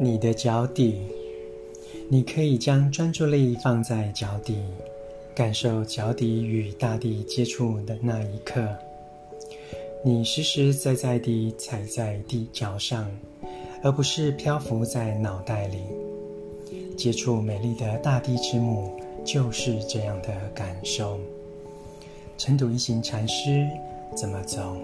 你的脚底你可以将专注力放在脚底感受脚底与大地接触的那一刻。你实实在在地踩在地脚上而不是漂浮在脑袋里。接触美丽的大地之母就是这样的感受。成都一行禅师怎么走？